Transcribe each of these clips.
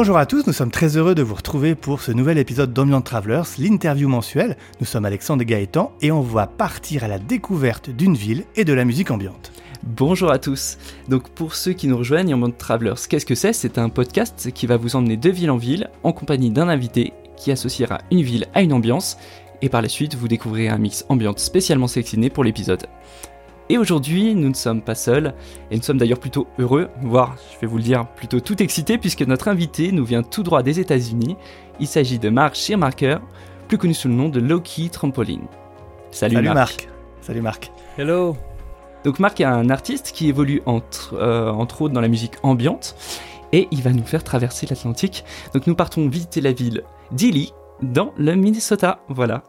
Bonjour à tous, nous sommes très heureux de vous retrouver pour ce nouvel épisode d'Ambient Travelers, l'interview mensuelle. Nous sommes Alexandre Gaëtan et on va partir à la découverte d'une ville et de la musique ambiante. Bonjour à tous. Donc pour ceux qui nous rejoignent, Ambient Travelers, qu'est-ce que c'est? C'est un podcast qui va vous emmener de ville en ville en compagnie d'un invité qui associera une ville à une ambiance et par la suite vous découvrirez un mix ambiante spécialement sélectionné pour l'épisode. Et aujourd'hui, nous ne sommes pas seuls, et nous sommes d'ailleurs plutôt heureux, voire, je vais vous le dire, plutôt tout excités, puisque notre invité nous vient tout droit des États-Unis. Il s'agit de Mark Schirmarker, plus connu sous le nom de Loki Trampoline. Salut, Marc. Salut Marc. Hello. Donc Marc est un artiste qui évolue entre, euh, entre autres dans la musique ambiante, et il va nous faire traverser l'Atlantique. Donc nous partons visiter la ville d'Ily, dans le Minnesota. Voilà.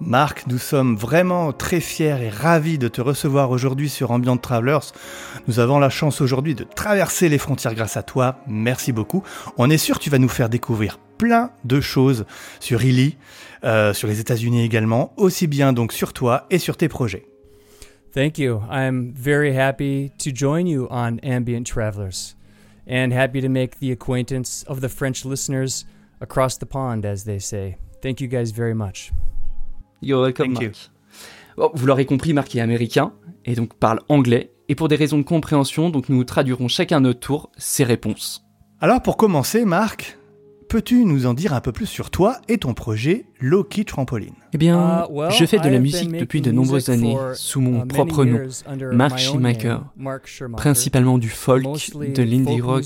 Marc, nous sommes vraiment très fiers et ravis de te recevoir aujourd'hui sur Ambient Travelers. Nous avons la chance aujourd'hui de traverser les frontières grâce à toi. Merci beaucoup. On est sûr que tu vas nous faire découvrir plein de choses sur Illy, euh, sur les États-Unis également, aussi bien donc sur toi et sur tes projets. Thank you. I'm very happy to join you on Ambient Travelers and happy to make the acquaintance of the French listeners across the pond, as they say. Thank you guys very much. You're welcome, Mark. vous l'aurez compris, Marc est américain et donc parle anglais. Et pour des raisons de compréhension, donc nous traduirons chacun à notre tour ses réponses. Alors pour commencer, Marc, peux-tu nous en dire un peu plus sur toi et ton projet Loki Trampoline? Eh bien, uh, je fais de la musique depuis de nombreuses années sous mon uh, propre nom, Mark Schumacher, principalement du folk, de l'indie rock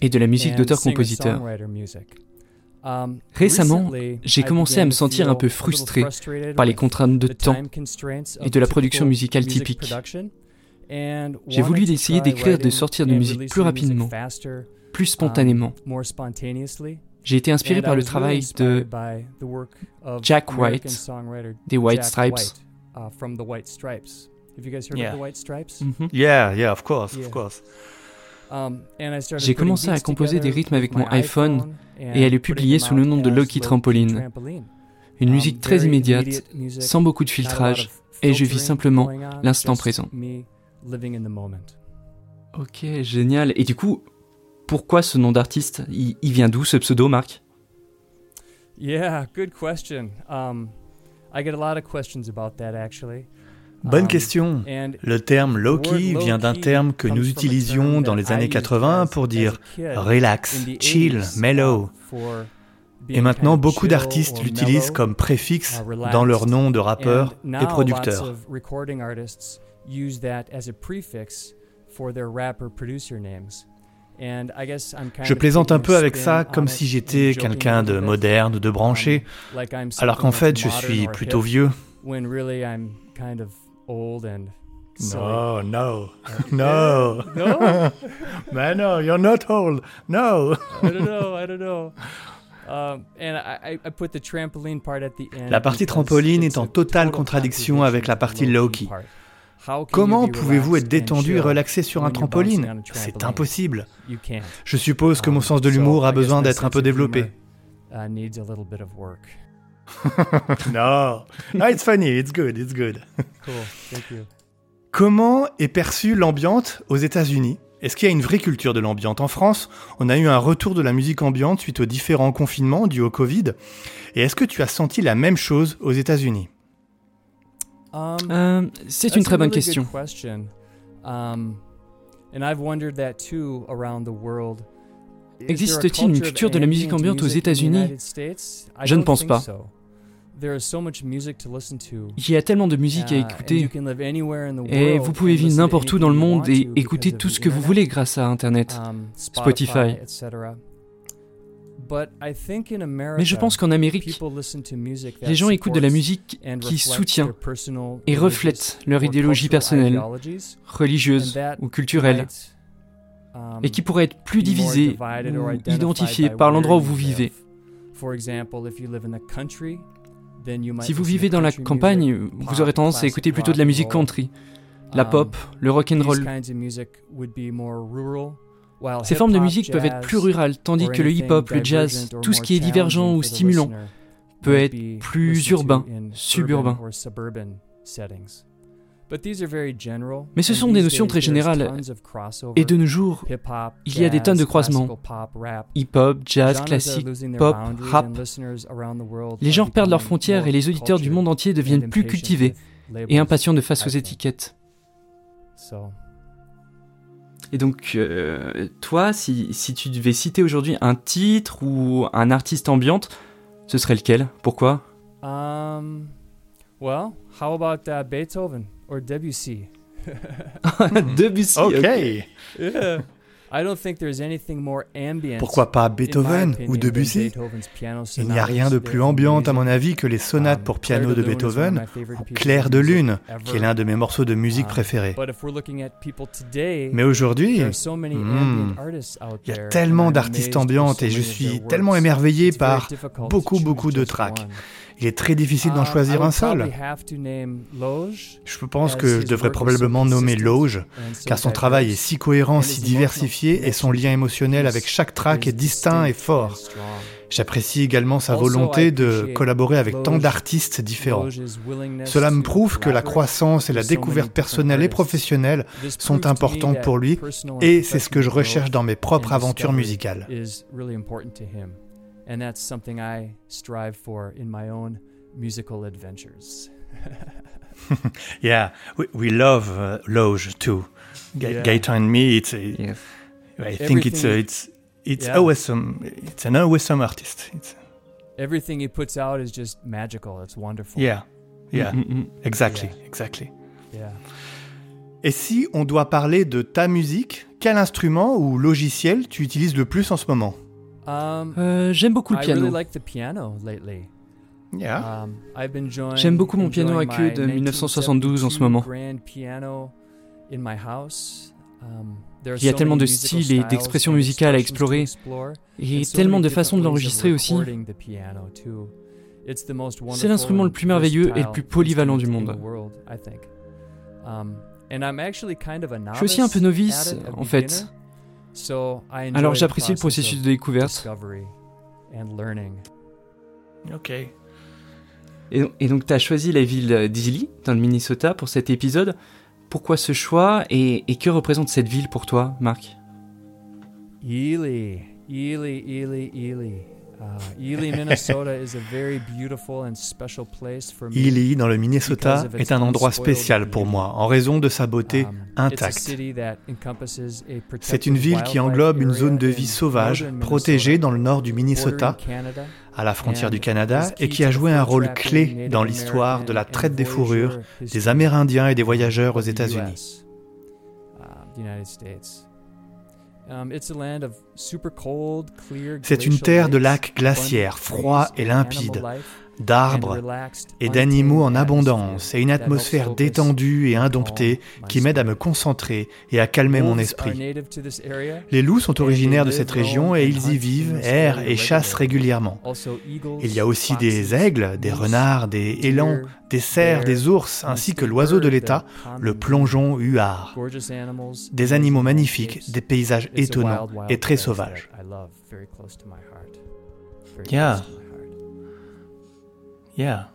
et de la musique d'auteur-compositeur. Um, Récemment, j'ai commencé à me sentir un peu frustré par les contraintes de temps et de la production musicale typique. J'ai voulu essayer d'écrire de sortir de musique plus rapidement, plus um, spontanément. J'ai été inspiré par le travail de Jack White, des White Stripes. Yeah, yeah, of course, of course. Um, j'ai commencé à composer des rythmes avec mon iPhone et à les publier sous le nom de Loki Trampoline. Une um, musique très immédiate, sans beaucoup de filtrage, et je vis simplement l'instant présent. Ok, génial. Et du coup, pourquoi ce nom d'artiste? Il, vient d'où ce pseudo, Marc? Yeah, good question. Um, I get a lot of questions about that actually. Bonne um, question. Le terme Loki vient d'un terme que nous utilisions dans les années 80 pour dire relax, chill, mellow. Et maintenant, beaucoup d'artistes l'utilisent comme préfixe uh, dans leur nom de rappeur et producteur. Je plaisante un peu avec ça comme si j'étais quelqu'un de moderne, de branché, alors qu'en fait je suis plutôt vieux. Old and no, no, no, no, man, no, you're not old. No. I don't know. I don't know. Um, and I, I put the trampoline part at the end la partie trampoline est en totale contradiction avec la partie low-key. Comment pouvez-vous être détendu et relaxé sur un trampoline C'est impossible. Je suppose que mon um, sens de l'humour a besoin d'être un peu développé. No. no, it's funny. It's good. It's good. Cool. Thank you. Comment est perçue l'ambiante aux États-Unis? Est-ce qu'il y a une vraie culture de l'ambiante En France, on a eu un retour de la musique ambiante suite aux différents confinements dus au Covid. Et est-ce que tu as senti la même chose aux États-Unis? Um, euh, C'est une très bonne question. Um, and I've wondered that too around the world. Existe-t-il une culture de la musique ambiante aux États-Unis? Je ne pense pas. Il y a tellement de musique à uh, écouter. Et vous pouvez vivre n'importe où dans le monde et écouter tout ce que vous voulez grâce à Internet, um, Spotify. Mais je pense qu'en Amérique, les gens écoutent de la musique qui soutient et reflète leur idéologie personnelle, religieuse ou culturelle et qui pourrait être plus divisé ou identifié par l'endroit où vous vivez. Si vous vivez dans la campagne, vous aurez tendance à écouter plutôt de la musique country, la pop, le rock and roll. Ces formes de musique peuvent être plus rurales, tandis que le hip-hop, le jazz, tout ce qui est divergent ou stimulant, peut être plus urbain, suburbain. Mais ce sont des notions très générales. Et de nos jours, il y a des tonnes de croisements. Hip-hop, jazz, classique, pop, rap. Les genres perdent leurs frontières et les auditeurs du monde entier deviennent plus cultivés et impatients de face aux étiquettes. Et donc, euh, toi, si, si, tu devais citer aujourd'hui un titre ou un artiste ambiante, ce serait lequel? Pourquoi? Um, Well, how about uh, Beethoven? Or Debussy? Debussy. Ok. Yeah. Pourquoi pas Beethoven ou Debussy? Il n'y a rien de plus ambiant à mon avis que les sonates um, pour piano de Beethoven ou Clair de lune, qui est l'un de mes morceaux de musique um, préférés. Mais aujourd'hui, hmm, il y a tellement d'artistes ambiantes et je suis tellement émerveillé par beaucoup beaucoup de tracks. Il est très difficile d'en uh, choisir un seul. Je pense que je devrais probablement nommer Loge, car son travail est si cohérent, si diversifié, et son lien émotionnel avec chaque track est distinct et fort. J'apprécie également sa volonté de collaborer avec tant d'artistes différents. Cela me prouve que la croissance et la découverte personnelle et professionnelle sont importantes pour lui, et c'est ce que je recherche dans mes propres aventures musicales. And that's something I strive for in my own musical adventures. yeah, we, we love uh, Loge too. G- yeah. Gaeta and me, it's a, yes. I think it's a, it's it's yeah. awesome. It's an awesome artist. It's, Everything he puts out is just magical. It's wonderful. Yeah, yeah, mm-hmm. exactly, yeah. exactly. Yeah. Et si on doit parler de ta musique, quel instrument ou logiciel tu utilises le plus en ce moment Um, euh, J'aime beaucoup le piano. Um, J'aime beaucoup mon piano à queue de 1972 en ce moment. Um, Il y a tellement de styles et d'expressions musicales à explorer et tellement de façons de l'enregistrer aussi. C'est l'instrument le plus merveilleux et le plus polyvalent du monde. Je suis aussi un peu novice, en fait. Alors j'apprécie le processus de découverte. Ok. Et, donc tu as choisi la ville d'Ely, dans le Minnesota, pour cet épisode. Pourquoi ce choix et, et que représente cette ville pour toi, Marc? Ely, Ely, Ely, Ely. Ely, dans le Minnesota, est un endroit spécial pour moi en raison de sa beauté um, intacte. C'est une ville qui englobe une zone de vie sauvage protégée dans le nord du Minnesota, à la frontière du Canada, et qui a joué un rôle clé dans l'histoire de la traite des fourrures des Amérindiens et des voyageurs aux États-Unis. Um, C'est une terre de lacs glaciaires, froids et limpides, d'arbres et d'animaux en abondance et une atmosphère détendue et indomptée qui m'aide à me concentrer et à calmer mon esprit. Les loups sont originaires de cette région et ils y vivent, errent et chassent régulièrement. Il y a aussi des aigles, des renards, des élans, des cerfs, des ours, ainsi que l'oiseau de l'État, le plongeon huard. Des animaux magnifiques, des paysages étonnants et très sauvages. Yeah.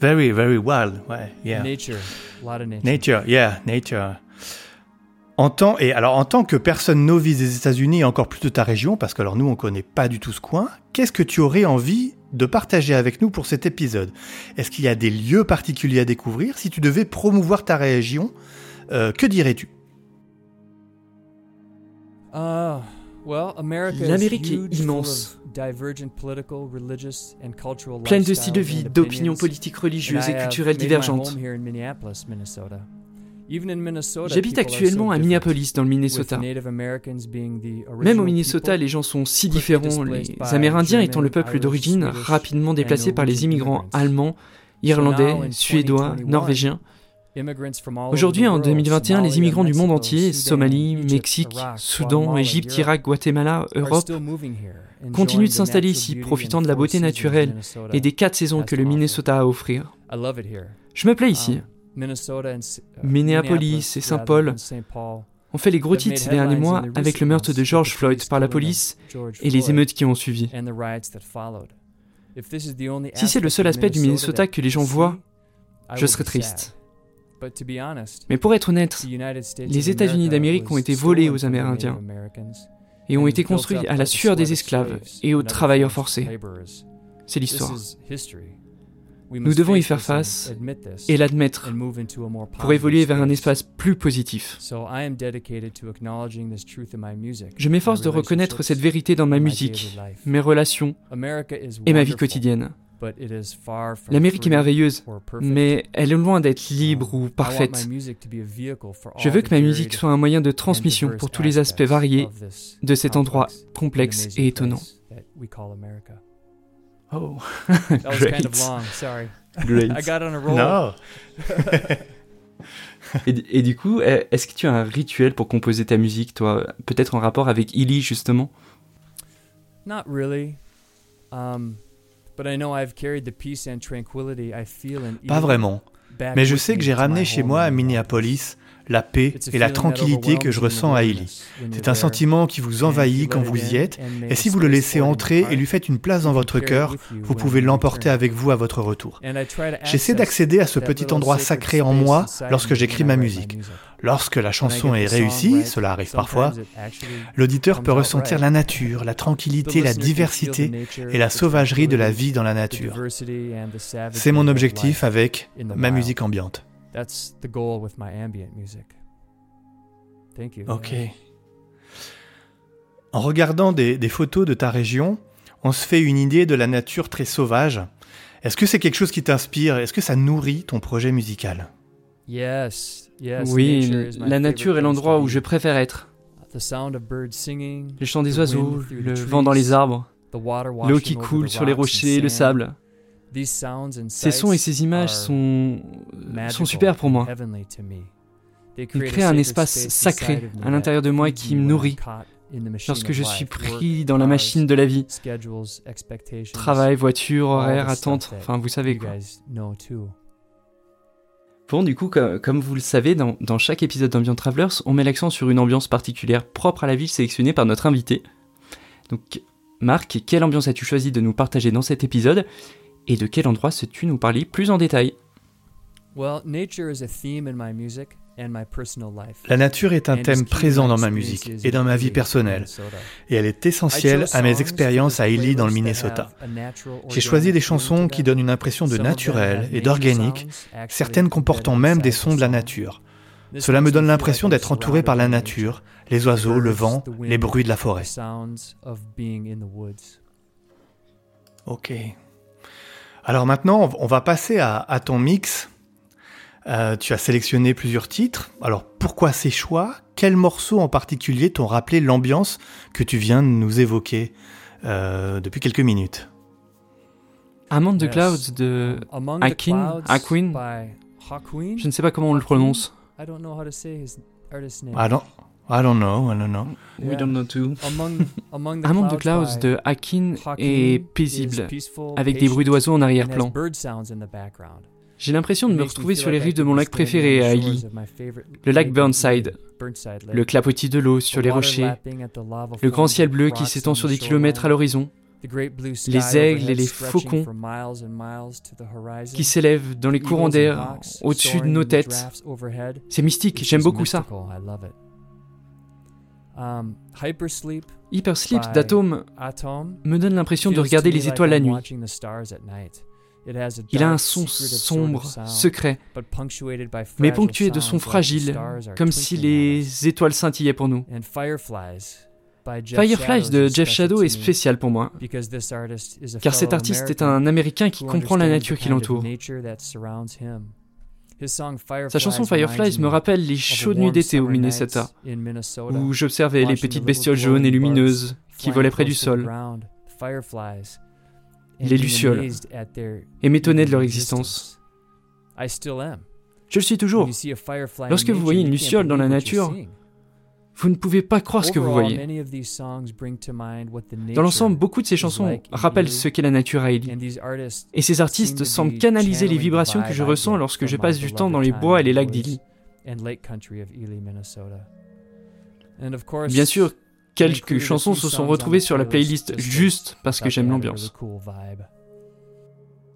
Very, very wild. Ouais, yeah. Nature. A lot of nature. Nature, yeah, nature. En tant, et alors, en tant que personne novice des États-Unis et encore plus de ta région, parce que alors nous, on connaît pas du tout ce coin, qu'est-ce que tu aurais envie de partager avec nous pour cet épisode? Est-ce qu'il y a des lieux particuliers à découvrir? Si tu devais promouvoir ta région, euh, que dirais-tu? Uh, L'Amérique est immense pleine de styles de vie, d'opinions politiques religieuses et culturelles divergentes. J'habite actuellement à Minneapolis, dans le Minnesota. Même au Minnesota, les gens sont si différents, les Amérindiens étant le peuple d'origine rapidement déplacé par les immigrants allemands, irlandais, suédois, norvégiens. Aujourd'hui, en 2021, les immigrants du monde entier, Somalie, Mexique, Soudan, Égypte, Irak, Guatemala, Europe, continuent de s'installer ici, profitant de la beauté naturelle et des quatre saisons que le Minnesota a à offrir. Je me plais ici. Um, uh, Minneapolis et Saint Paul. Ont fait les gros titres ces derniers mois avec le meurtre de George Floyd par la police et les émeutes qui ont suivi. Si c'est le seul aspect du Minnesota que les gens voient, je serais triste. Mais pour être honnête, les États-Unis d'Amérique ont été volés aux Amérindiens et ont été construits à la sueur des esclaves et aux travailleurs forcés. C'est l'histoire. Nous devons y faire face et l'admettre pour évoluer vers un espace plus positif. Je m'efforce de reconnaître cette vérité dans ma musique, mes relations et ma vie quotidienne. L'Amérique est merveilleuse, mais elle est loin d'être libre ou parfaite. Je veux que ma musique soit un moyen de transmission pour tous les aspects variés de cet endroit complexe et étonnant. Oh. Great. I got on a roll. Non. et, et, du coup, est-ce que tu as un rituel pour composer ta musique, toi? Peut-être en rapport avec Illy, justement? Not really. Um, but I know I've carried the peace and tranquility I feel in Pas vraiment. Mais je sais que j'ai ramené chez moi à Minneapolis la paix et la tranquillité que je ressens à Illy. C'est un sentiment qui vous envahit quand vous y êtes, et si vous le laissez entrer et lui faites une place dans votre cœur, vous pouvez l'emporter avec vous à votre retour. J'essaie d'accéder à ce petit endroit sacré en moi lorsque j'écris ma musique. Lorsque la chanson est réussie, cela arrive parfois, l'auditeur peut ressentir la nature, la tranquillité, la diversité et la sauvagerie de la vie dans la nature. C'est mon objectif avec ma musique ambiante. That's the goal with my ambient music. Thank you. Ok. En regardant des, des, photos de ta région, on se fait une idée de la nature très sauvage. Est-ce que c'est quelque chose qui t'inspire? Est-ce que ça nourrit ton projet musical? Yes, yes. Oui, la nature est l'endroit où je préfère être. Les chants des oiseaux, le vent dans les arbres, l'eau qui coule sur les rochers, le sable. Ces sons et ces images sont, sont super pour moi. Ils créent un espace sacré à l'intérieur de moi qui me nourrit lorsque je suis pris dans la machine de la vie. Travail, voiture, horaire, attente, enfin vous savez quoi. Bon, du coup, comme, vous le savez, dans, dans chaque épisode d'Ambient Travelers, on met l'accent sur une ambiance particulière propre à la ville sélectionnée par notre invité. Donc, Marc, quelle ambiance as-tu choisi de nous partager dans cet épisode? Et de quel endroit sais-tu nous parler plus en détail la nature est un thème présent dans ma musique et dans ma vie personnelle, et elle est essentielle à mes expériences à Ely dans le Minnesota. J'ai choisi des chansons qui donnent une impression de naturel et d'organique, certaines comportant même des sons de la nature. Cela me donne l'impression d'être entouré par la nature, les oiseaux, le vent, les bruits de la forêt. Ok. Alors maintenant, on va passer à, ton mix. Euh, tu as sélectionné plusieurs titres. Alors pourquoi ces choix? Quels morceaux en particulier t'ont rappelé l'ambiance que tu viens de nous évoquer euh, depuis quelques minutes? Among the Clouds de Akin, Aquin. Je ne sais pas comment on le prononce. I don't, I don't know, I don't know. We don't know too. Among the, Clouds de Hakin est paisible, avec des bruits d'oiseaux en arrière-plan. J'ai l'impression de me retrouver sur les rives de mon lac préféré à Ely, le lac Burnside. Le clapotis de l'eau sur les rochers, le grand ciel bleu qui s'étend sur des kilomètres à l'horizon, les aigles et les faucons qui s'élèvent dans les courants d'air au-dessus de nos têtes. C'est mystique, j'aime beaucoup ça. Um, Hypersleep, d'Atom me donne l'impression de regarder les étoiles la nuit. Il a un son sombre, secret, mais ponctué de sons fragiles, comme si les étoiles scintillaient pour nous. Fireflies de Jeff Shadow est spécial pour moi, car cet artiste est un Américain qui comprend la nature qui l'entoure. Sa chanson Fireflies me rappelle les chaudes nuits d'été au Minnesota, où j'observais les petites bestioles jaunes et lumineuses qui volaient près du sol, les lucioles, et m'étonnais de leur existence. Je le suis toujours. Lorsque vous voyez une luciole dans la nature, vous ne pouvez pas croire ce que vous voyez. Dans l'ensemble, beaucoup de ces chansons rappellent ce qu'est la nature à Ely. Et ces artistes semblent canaliser les vibrations que je ressens lorsque je passe du temps dans les bois et les lacs d'Ely. Bien sûr, quelques chansons se sont retrouvées sur la playlist juste parce que j'aime l'ambiance.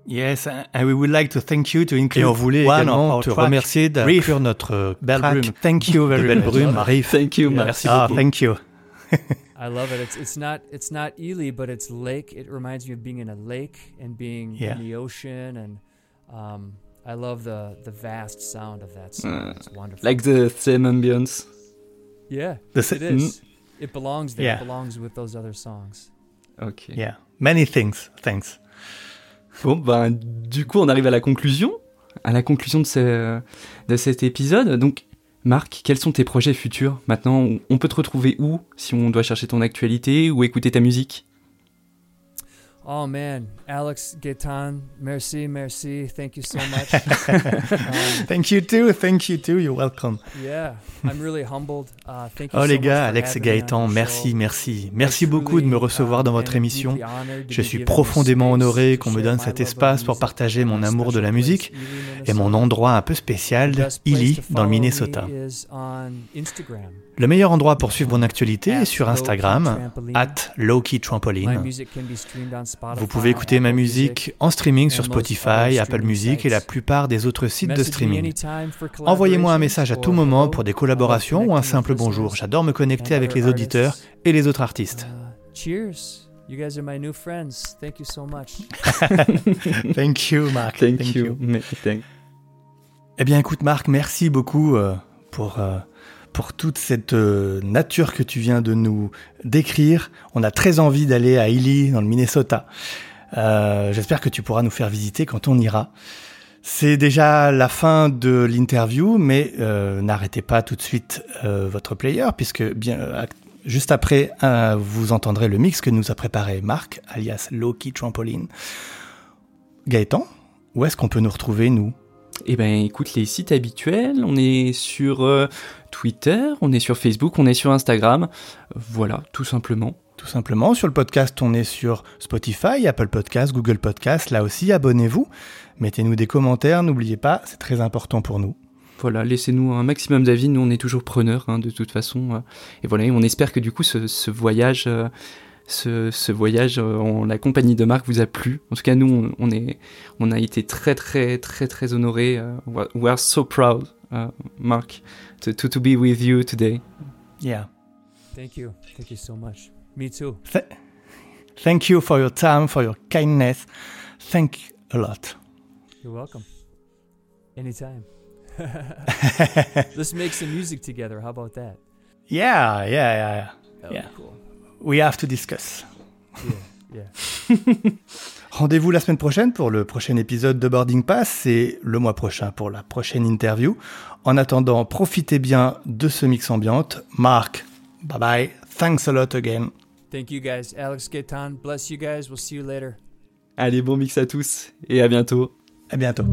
Yes, and we would like to thank you to include Et on voulait également te remercier d'inclure notre belle brume. Thank you very much. Belle brume, Riff. Thank you, yeah. merci ah, beaucoup. thank you. I love it. It's it's not it's not Ely, but it's lake. It reminds me of being in a lake and being yeah. in the ocean, and um, I love the the vast sound of that song. Uh, it's wonderful. Like the same ambience. Yeah, the it is. Mm. It belongs there. Yeah. It belongs with those other songs. Okay. Yeah, many things. Thanks. Bon, ben, du coup, on arrive à la conclusion, à la conclusion de, ce, de cet épisode. Donc, Marc, quels sont tes projets futurs Maintenant, on peut te retrouver où si on doit chercher ton actualité ou écouter ta musique? Oh man, Alex Gaetan, merci, merci. Thank you so much. um, thank you too. Thank you too. You're welcome. Yeah, I'm really humbled. Uh, thank you oh so les gars, Alex et Gaëtan, merci, merci. Merci beaucoup de me recevoir dans votre émission. Je suis profondément honoré qu'on me donne cet espace pour partager mon amour de la musique et mon endroit un peu spécial, Illy, dans le Minnesota. Le meilleur endroit pour suivre mon actualité est sur Instagram, at Trampoline. Vous pouvez écouter ma musique en streaming sur Spotify, Apple Music et la plupart des autres sites de streaming. Envoyez-moi un message à tout moment pour des collaborations ou un simple bonjour. J'adore me connecter avec les auditeurs et les autres artistes. Cheers. You guys are my new friends. Thank you so much. Thank you, Mark. Thank, you. Eh bien, écoute, Marc, merci beaucoup euh, pour euh, pour toute cette euh, nature que tu viens de nous décrire. On a très envie d'aller à Ely, dans le Minnesota. Euh, J'espère que tu pourras nous faire visiter quand on ira. C'est déjà la fin de l'interview, mais euh, n'arrêtez pas tout de suite votre player, puisque bien juste après, vous entendrez le mix que nous a préparé Marc, alias Loki Trampoline. Gaëtan, où est-ce qu'on peut nous retrouver, nous? Eh ben, écoute, les sites habituels, on est sur euh, Twitter, on est sur Facebook, on est sur Instagram. Voilà, tout simplement. Tout simplement, sur le podcast, on est sur Spotify, Apple Podcast, Google Podcast. Là aussi, abonnez-vous. Mettez-nous des commentaires, n'oubliez pas, c'est très important pour nous. Voilà, laissez-nous un maximum d'avis, nous on est toujours preneurs hein, de toute façon. Et voilà, on espère que du coup ce, voyage euh, ce, voyage euh, en la compagnie de Marc vous a plu. En tout cas, nous, on, est, on a été très, très, très, très honorés. Uh, we are so proud, uh, Mark, to, to, to, be with you today. Yeah. Thank you. Thank you so much. Me too. thank you for your time, for your kindness. Thank you a lot. You're welcome. Anytime. Let's make some music together. How about that? Yeah, yeah, yeah, yeah. yeah. Cool. We have to discuss. Rendez-vous la semaine prochaine pour le prochain épisode de Boarding Pass et le mois prochain pour la prochaine interview. En attendant, profitez bien de ce mix ambiante. Marc, bye bye. Thanks a lot again. Thank you guys. Alex Gaetan, bless you guys. We'll see you later. Allez, bon mix à tous et à bientôt. À bientôt.